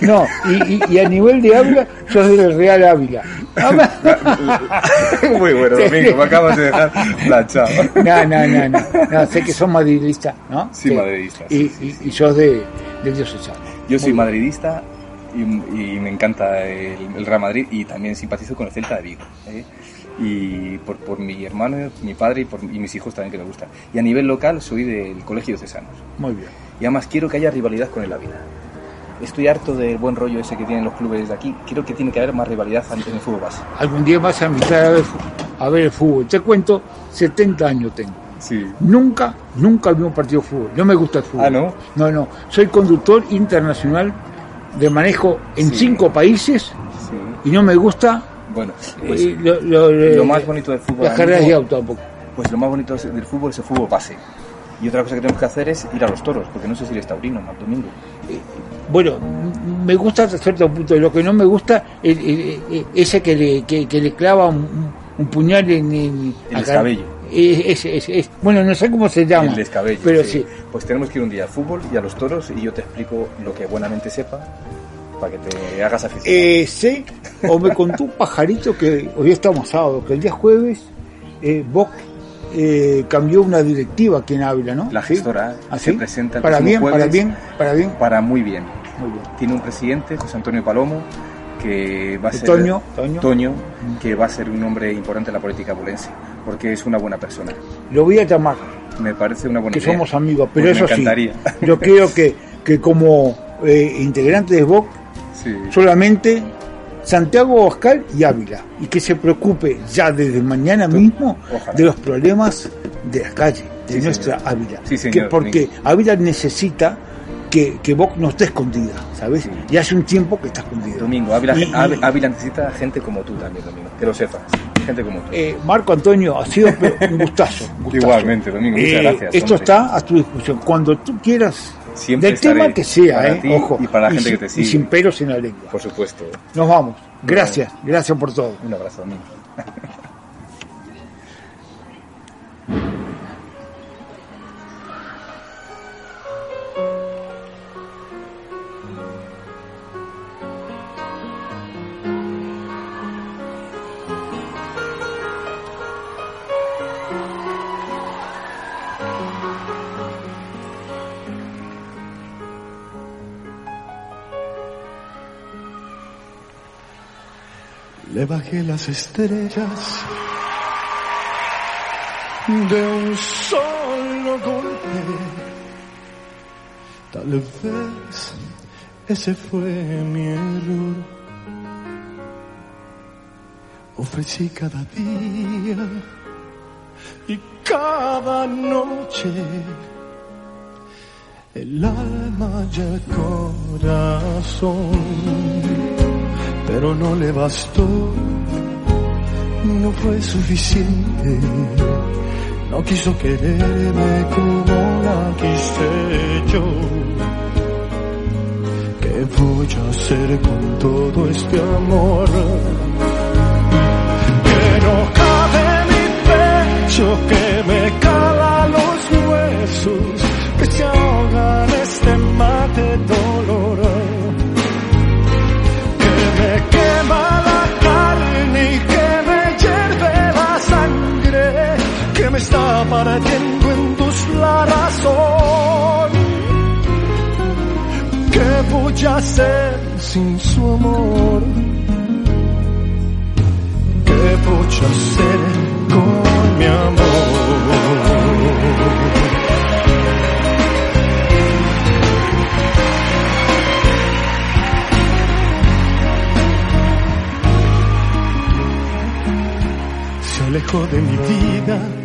No, y, y- y a nivel de Ávila, sos del Real Ávila. Muy bueno, Domingo, me acabas de dejar planchado. No, no, no, no, no, sé que sos madridista, ¿no? Sí, madridista, Y, sí, y- y sos de, de Diocesano. Yo soy bien. madridista y, y me encanta el, el Real Madrid y también simpatizo con el Celta de Vigo. ¿eh? Y por, por mi hermano, mi padre y, por, y mis hijos también que me gustan. Y a nivel local soy del Colegio de Cesanos. Muy bien. Y además quiero que haya rivalidad con el Ávila. Estoy harto del buen rollo ese que tienen los clubes de aquí. Creo que tiene que haber más rivalidad en el fútbol base. Algún día vas a invitar a ver, a ver el fútbol. Te cuento, 70 años tengo. Sí. Nunca, nunca vi un partido de fútbol. No me gusta el fútbol. Ah, ¿no? No, no. Soy conductor internacional de manejo en Sí. cinco países Sí. y no me gusta Bueno, pues eh, lo, lo- lo más bonito del fútbol las carreras de auto tampoco. Pues lo más bonito del fútbol es el fútbol base. Y otra cosa que tenemos que hacer es ir a los toros, porque no sé si eres taurino, mal domingo. Bueno, m- me gusta hasta cierto punto. Lo que no me gusta es es- es ese que le, que, que le clava un, un puñal en, en El acá. escabello. Es- es- es- bueno, no sé cómo se llama. El descabello. Pero sí. Pues tenemos que ir un día al fútbol y a los toros y yo te explico lo que buenamente sepa para que te hagas afición. Eh, sé, o me contó un pajarito que hoy estamos sábado, que el día jueves eh, Boc eh, cambió una directiva aquí en Ávila, ¿no? La ¿Sí? gestora ¿Ah, se sí? presenta el para bien, para jueves. bien, para bien. Para muy bien. Muy bien. Tiene un presidente, José Antonio Palomo, que va a ser... Toño, Toño. Toño, que va a ser un hombre importante en la política bulense, porque es una buena persona. Lo voy a llamar, Me parece una buena que idea. somos amigos, pero Pues eso me encantaría. sí, yo quiero que, que como eh, integrante de Boc Sí. solamente Santiago Oscar y Ávila y que se preocupe ya desde mañana mismo Ojalá. de los problemas de la calle, de Sí, nuestra señor. Ávila. Sí, Que señor, porque. Ávila necesita que, que Vox no esté escondida, ¿sabes? Sí. Y hace un tiempo que está escondida. Domingo, Ávila, Y- y- Ávila Ávila necesita gente como tú también, Domingo, que lo sepas. Gente como tú. Eh, Marco Antonio, ha sido un gustazo. Igualmente, Domingo, muchas Eh, gracias. Esto hombre. está a tu discusión. Cuando tú quieras, Siempre del tema que sea, eh, ojo. y para la gente sin- que te Y sigue. sin pelos en la lengua. Por supuesto. Nos vamos. Gracias, gracias por todo. Un abrazo, Domingo. Le bajé las estrellas de un solo golpe. Tal vez ese fue mi error. Ofrecí cada día y cada noche el alma y el corazón pero no le bastó, no fue suficiente, no quiso quererme como la quise yo. ¿Qué voy a hacer con todo este amor? Que no cabe mi pecho, que me cala los huesos, que se ahoga en este mar de dolor me está partiendo en dos la razón. ¿Qué voy a hacer sin su amor? ¿Qué voy a hacer con mi amor? alejó de mi vida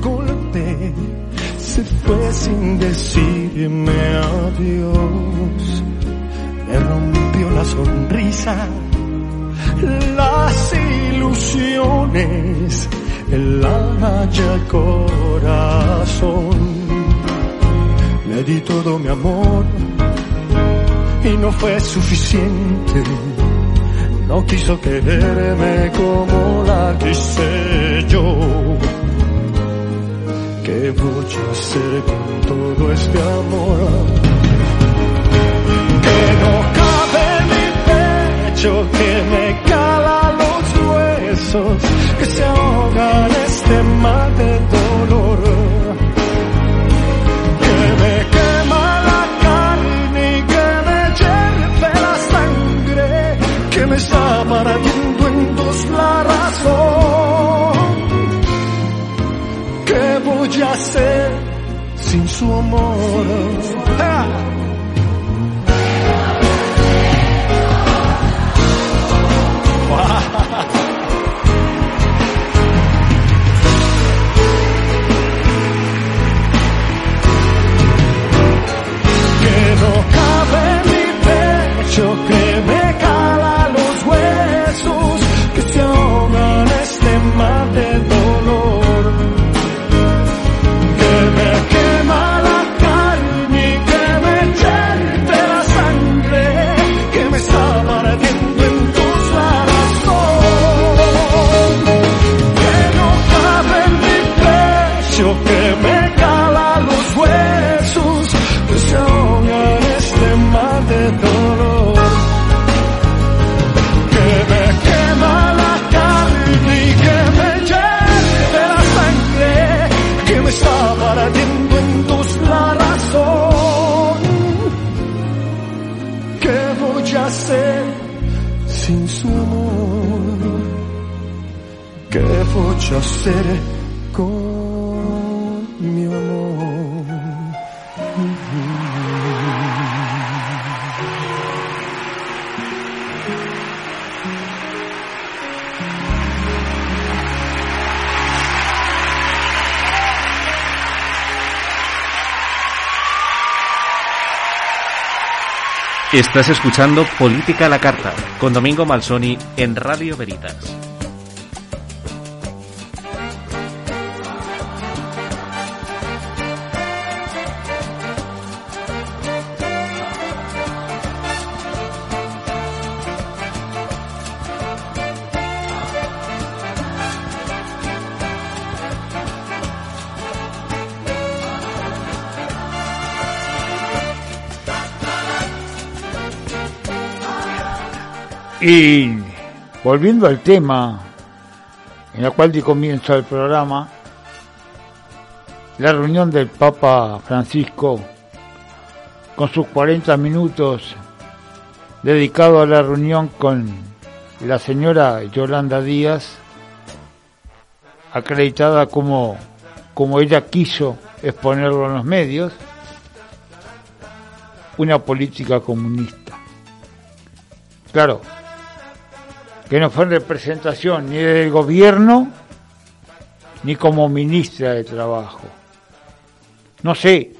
golpe. Se fue sin decirme adiós. Me rompió la sonrisa, las ilusiones, el alma y el corazón. Le di todo mi amor y no fue suficiente. No quiso quererme como la quise yo. ¿Qué voy a hacer con todo este amor? Que no cabe en mi pecho, que me cala los huesos, que se ahoga en este mar de dolor. Su amor? Estás escuchando Política a la Carta con Domingo Malsoni en Radio Veritas. Y volviendo al tema en el cual di comienzo el programa, la reunión del Papa Francisco con sus 40 minutos dedicado a la reunión con la señora Yolanda Díaz, acreditada como, como ella quiso exponerlo en los medios, una política comunista. Claro, que no fue en representación ni del gobierno ni como ministra de Trabajo. No sé,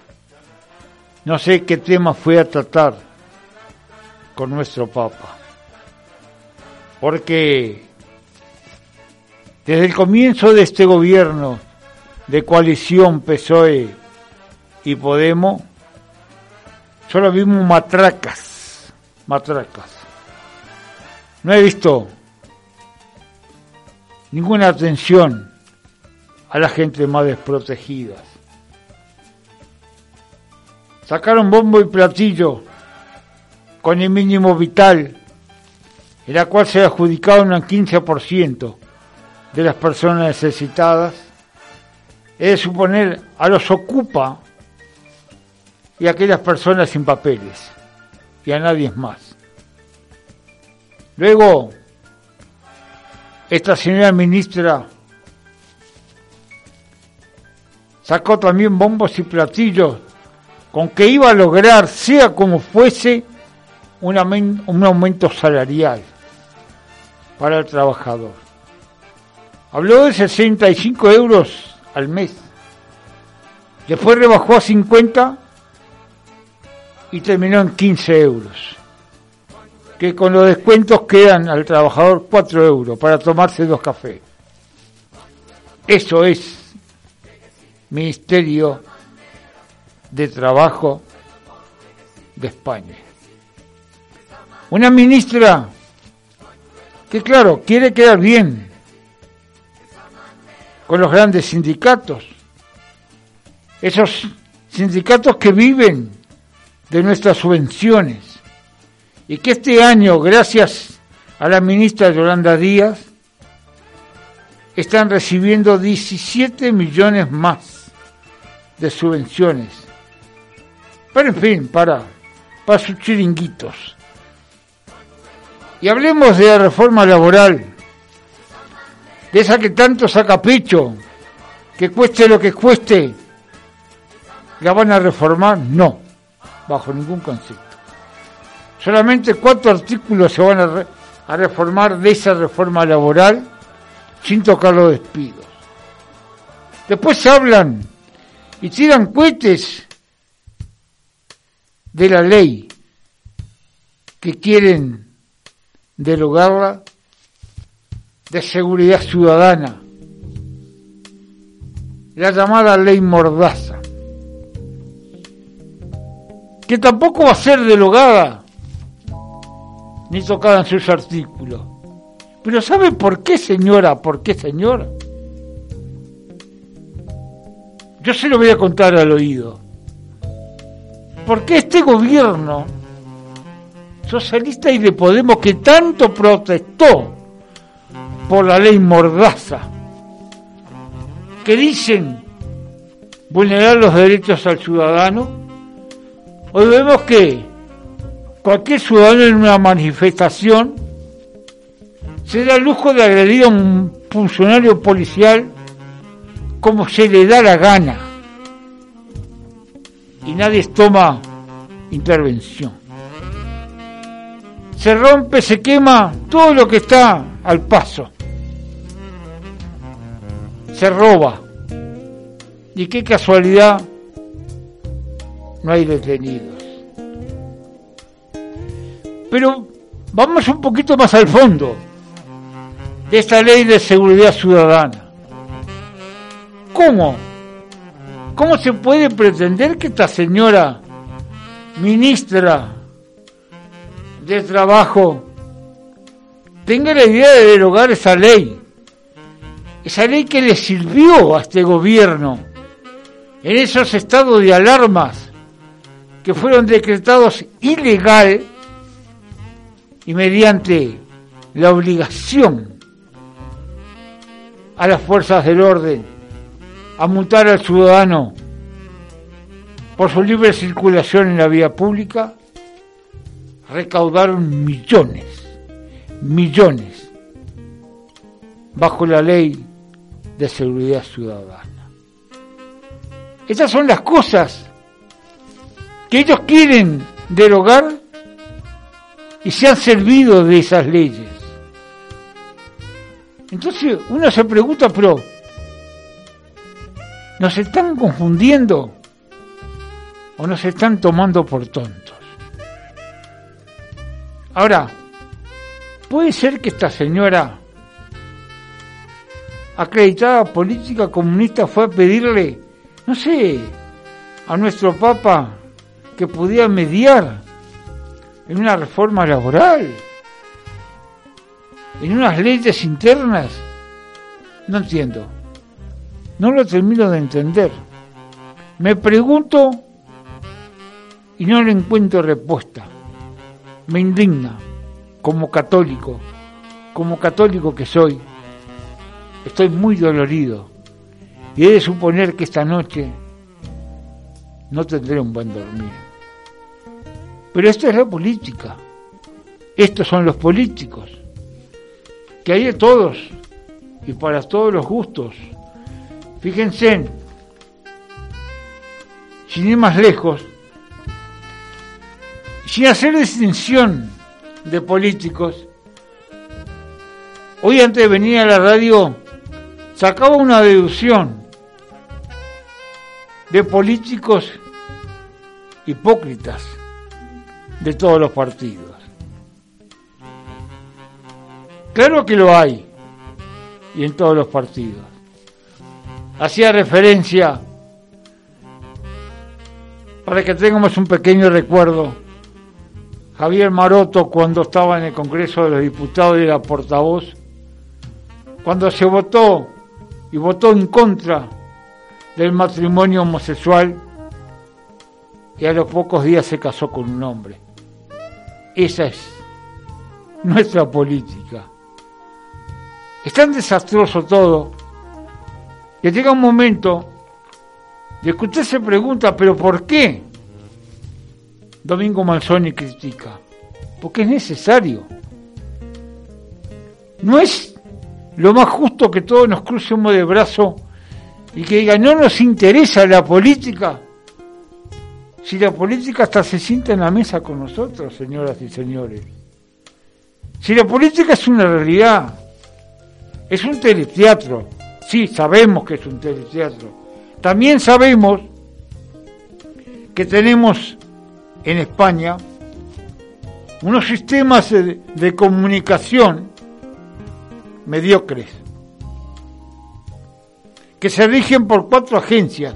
no sé qué tema fue a tratar con nuestro Papa, porque desde el comienzo de este gobierno de coalición PSOE y Podemos, solo vimos matracas, matracas. No he visto ninguna atención a la gente más desprotegida. Sacaron bombo y platillo con el mínimo vital, en la cual se adjudicaron un 15% de las personas necesitadas, es de suponer a los ocupa y a aquellas personas sin papeles, y a nadie más. Luego, esta señora ministra sacó también bombos y platillos con que iba a lograr, sea como fuese, un, aumento salarial para el trabajador. Habló de 65 euros al mes. Después rebajó a 50 y terminó en 15 euros que con los descuentos quedan al trabajador 4 euros para tomarse dos cafés. Eso es Ministerio de Trabajo de España. Una ministra que, claro, quiere quedar bien con los grandes sindicatos, esos sindicatos que viven de nuestras subvenciones y que este año, gracias a la ministra Yolanda Díaz, están recibiendo 17 millones más de subvenciones. Pero en fin, para, para sus chiringuitos. Y hablemos de la reforma laboral, de esa que tanto saca pecho, que cueste lo que cueste, ¿la van a reformar? No, bajo ningún concepto. Solamente cuatro artículos se van a, reformar de esa reforma laboral sin tocar los despidos. Después hablan y tiran cohetes de la ley que quieren derogarla de seguridad ciudadana, la llamada ley Mordaza, que tampoco va a ser derogada ni tocaban sus artículos. Pero ¿sabe por qué, señora? ¿Por qué, señora? Yo se lo voy a contar al oído. Porque este gobierno socialista y de Podemos que tanto protestó por la ley Mordaza, que dicen vulnerar los derechos al ciudadano, hoy vemos que cualquier ciudadano en una manifestación se da el lujo de agredir a un funcionario policial como se le da la gana y nadie toma intervención. Se rompe, se quema todo lo que está al paso. Se roba. Y qué casualidad, no hay detenidos. Pero vamos un poquito más al fondo de esta ley de seguridad ciudadana. ¿Cómo? ¿Cómo se puede pretender que esta señora ministra de Trabajo tenga la idea de derogar esa ley? Esa ley que le sirvió a este gobierno en esos estados de alarmas que fueron decretados ilegal y mediante la obligación a las fuerzas del orden a multar al ciudadano por su libre circulación en la vía pública, recaudaron millones, millones, bajo la ley de seguridad ciudadana. Estas son las cosas que ellos quieren derogar y se han servido de esas leyes. Entonces uno se pregunta, pero ¿nos están confundiendo o nos están tomando por tontos? Ahora, puede ser que esta señora acreditada política comunista fue a pedirle, no sé, a nuestro Papa que pudiera mediar en una reforma laboral, en unas leyes internas. No entiendo. No lo termino de entender. Me pregunto y no le encuentro respuesta. Me indigna como católico, como católico que soy. Estoy muy dolorido y he de suponer que esta noche no tendré un buen dormir. Pero esto es la política. Estos son los políticos. Que hay de todos y para todos los gustos. Fíjense, sin ir más lejos, sin hacer distinción de políticos, hoy antes de venir a la radio sacaba una deducción de políticos hipócritas de todos los partidos. Claro que lo hay, y en todos los partidos. Hacía referencia, para que tengamos un pequeño recuerdo, Javier Maroto cuando estaba en el Congreso de los Diputados y era portavoz, cuando se votó y votó en contra del matrimonio homosexual y a los pocos días se casó con un hombre. Esa es nuestra política. Es tan desastroso todo que llega un momento de que usted se pregunta, pero ¿por qué? Domingo Manzoni critica. Porque es necesario. No es lo más justo que todos nos crucemos de brazo y que diga, no nos interesa la política. Si la política hasta se sienta en la mesa con nosotros, señoras y señores. Si la política es una realidad, es un teleteatro. Sí, sabemos que es un teleteatro. También sabemos que tenemos en España unos sistemas de, de comunicación mediocres que se rigen por cuatro agencias,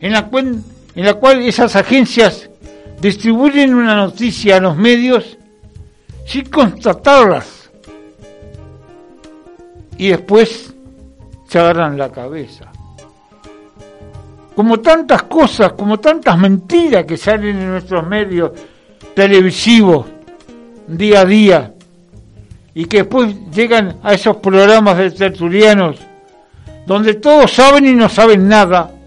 en la, cual, en la cual esas agencias distribuyen una noticia a los medios sin constatarlas y después se agarran la cabeza. Como tantas cosas, como tantas mentiras que salen en nuestros medios televisivos día a día y que después llegan a esos programas de tertulianos donde todos saben y no saben nada,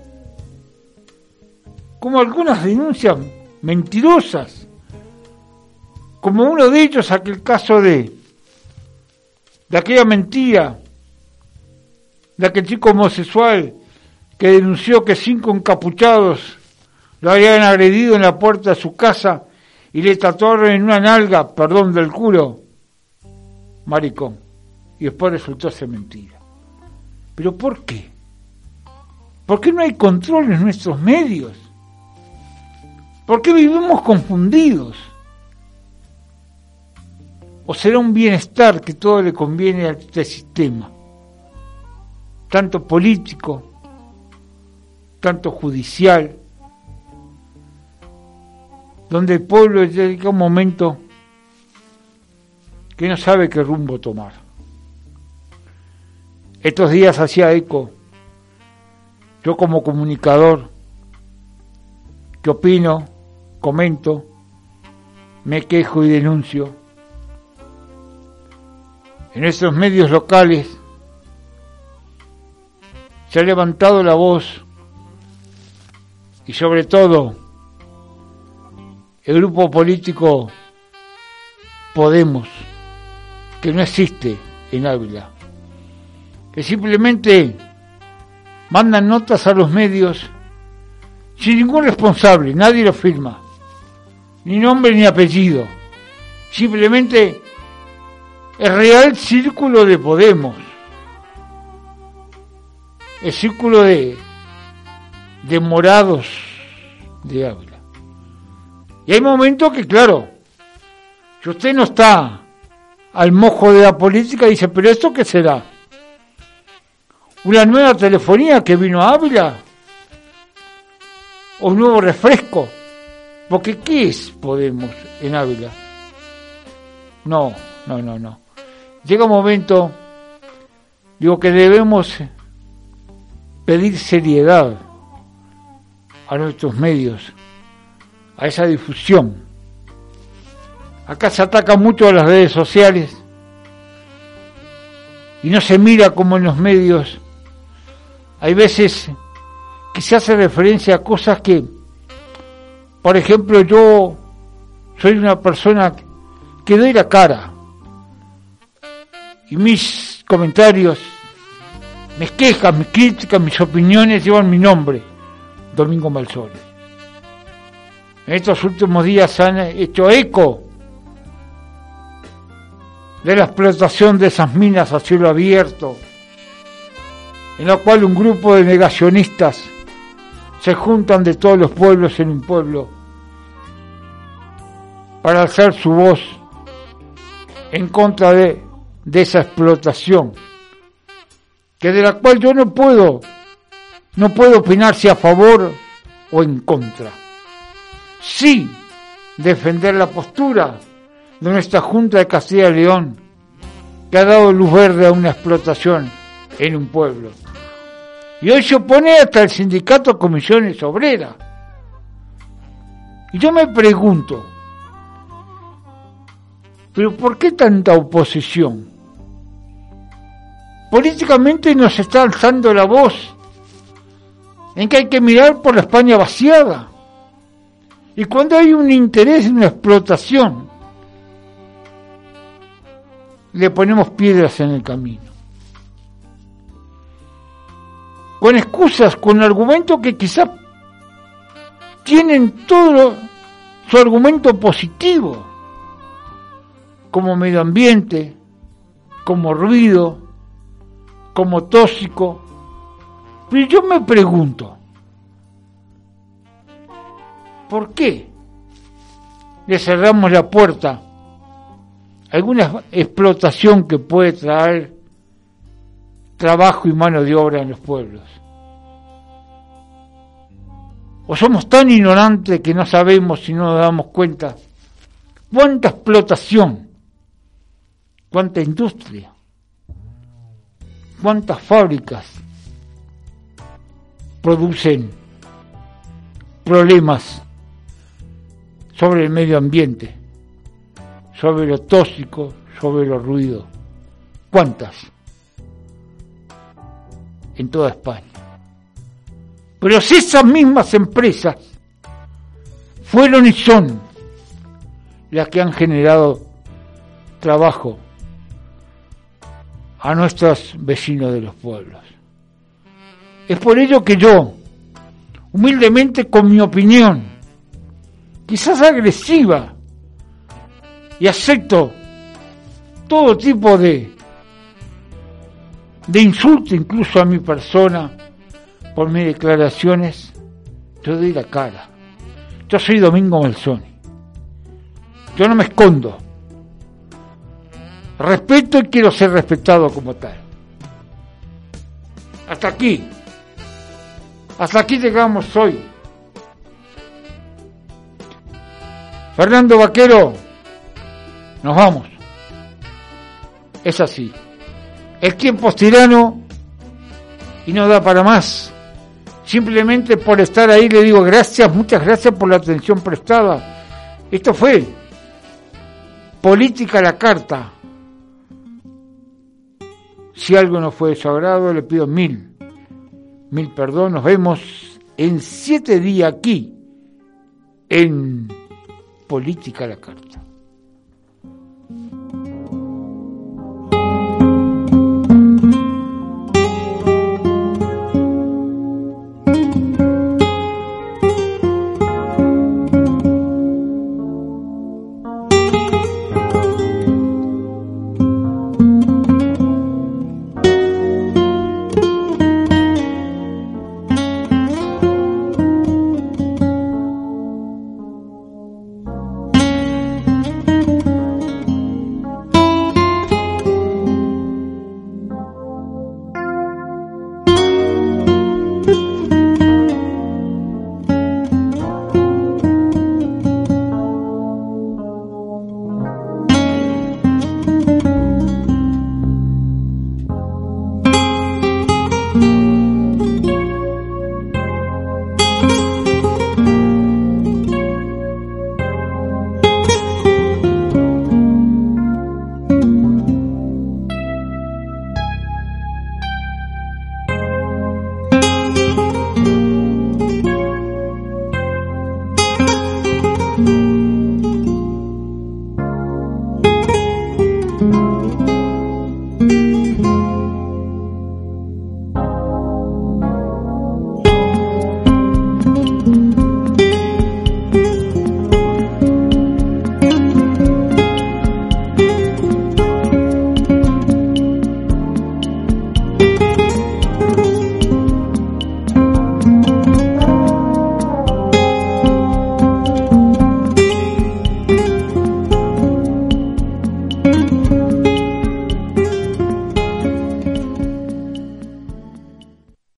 como algunas denuncias mentirosas, como uno de ellos, aquel caso de, de aquella mentira, de aquel chico homosexual que denunció que cinco encapuchados lo habían agredido en la puerta de su casa y le tatuaron en una nalga, perdón del culo, maricón. Y después resultó ser mentira. ¿Pero por qué? ¿Por qué no hay control en nuestros medios? ¿Por qué vivimos confundidos? ¿O será un bienestar que todo le conviene a este sistema? Tanto político, tanto judicial, donde el pueblo llega un momento que no sabe qué rumbo tomar. Estos días hacía eco, yo como comunicador, que opino, comento, me quejo y denuncio. En estos medios locales se ha levantado la voz y sobre todo el grupo político Podemos, que no existe en Ávila, que simplemente mandan notas a los medios sin ningún responsable, nadie lo firma, ni nombre ni apellido, simplemente el real círculo de Podemos, el círculo de, de morados de Ávila. Y hay momentos que, claro, si usted no está al mojo de la política, dice, pero ¿esto qué será? ¿Una nueva telefonía que vino a Ávila? ¿O un nuevo refresco? Porque ¿qué es Podemos en Ávila? No, no, no, no. Llega un momento, digo que debemos pedir seriedad a nuestros medios a esa difusión. Acá se ataca mucho a las redes sociales y no se mira como en los medios. Hay veces que se hace referencia a cosas que, por ejemplo, yo soy una persona que doy la cara y mis comentarios, mis quejas, mis críticas, mis opiniones llevan mi nombre, Domingo Malsole en estos últimos días han hecho eco de la explotación de esas minas a cielo abierto, en la cual un grupo de negacionistas se juntan de todos los pueblos en un pueblo para alzar su voz en contra de, de esa explotación, que de la cual yo no puedo, no puedo opinar si a favor o en contra sí defender la postura de nuestra Junta de Castilla y León, que ha dado luz verde a una explotación en un pueblo. Y hoy se opone hasta el sindicato Comisiones Obreras. Y yo me pregunto, ¿pero por qué tanta oposición? Políticamente nos está alzando la voz en que hay que mirar por la España vaciada. Y cuando hay un interés en una explotación, le ponemos piedras en el camino. Con excusas, con argumentos que quizás tienen todo su argumento positivo, como medio ambiente, como ruido, como tóxico. Pero yo me pregunto, ¿Por qué le cerramos la puerta a alguna explotación que puede traer trabajo y mano de obra en los pueblos? ¿O somos tan ignorantes que no sabemos si no nos damos cuenta cuánta explotación, cuánta industria, cuántas fábricas producen problemas sobre el medio ambiente, sobre lo tóxico, sobre los ruidos. ¿Cuántas? En toda España. Pero si esas mismas empresas fueron y son las que han generado trabajo a nuestros vecinos de los pueblos. Es por ello que yo, humildemente con mi opinión, quizás agresiva, y acepto todo tipo de, de insulto incluso a mi persona por mis declaraciones, yo doy la cara. Yo soy Domingo Malzoni. Yo no me escondo. Respeto y quiero ser respetado como tal. Hasta aquí. Hasta aquí llegamos hoy. Fernando Vaquero, nos vamos. Es así. El tiempo es tirano y no da para más. Simplemente por estar ahí le digo gracias, muchas gracias por la atención prestada. Esto fue Política a la Carta. Si algo no fue de le pido mil, mil perdón. Nos vemos en siete días aquí en Política a la Carta.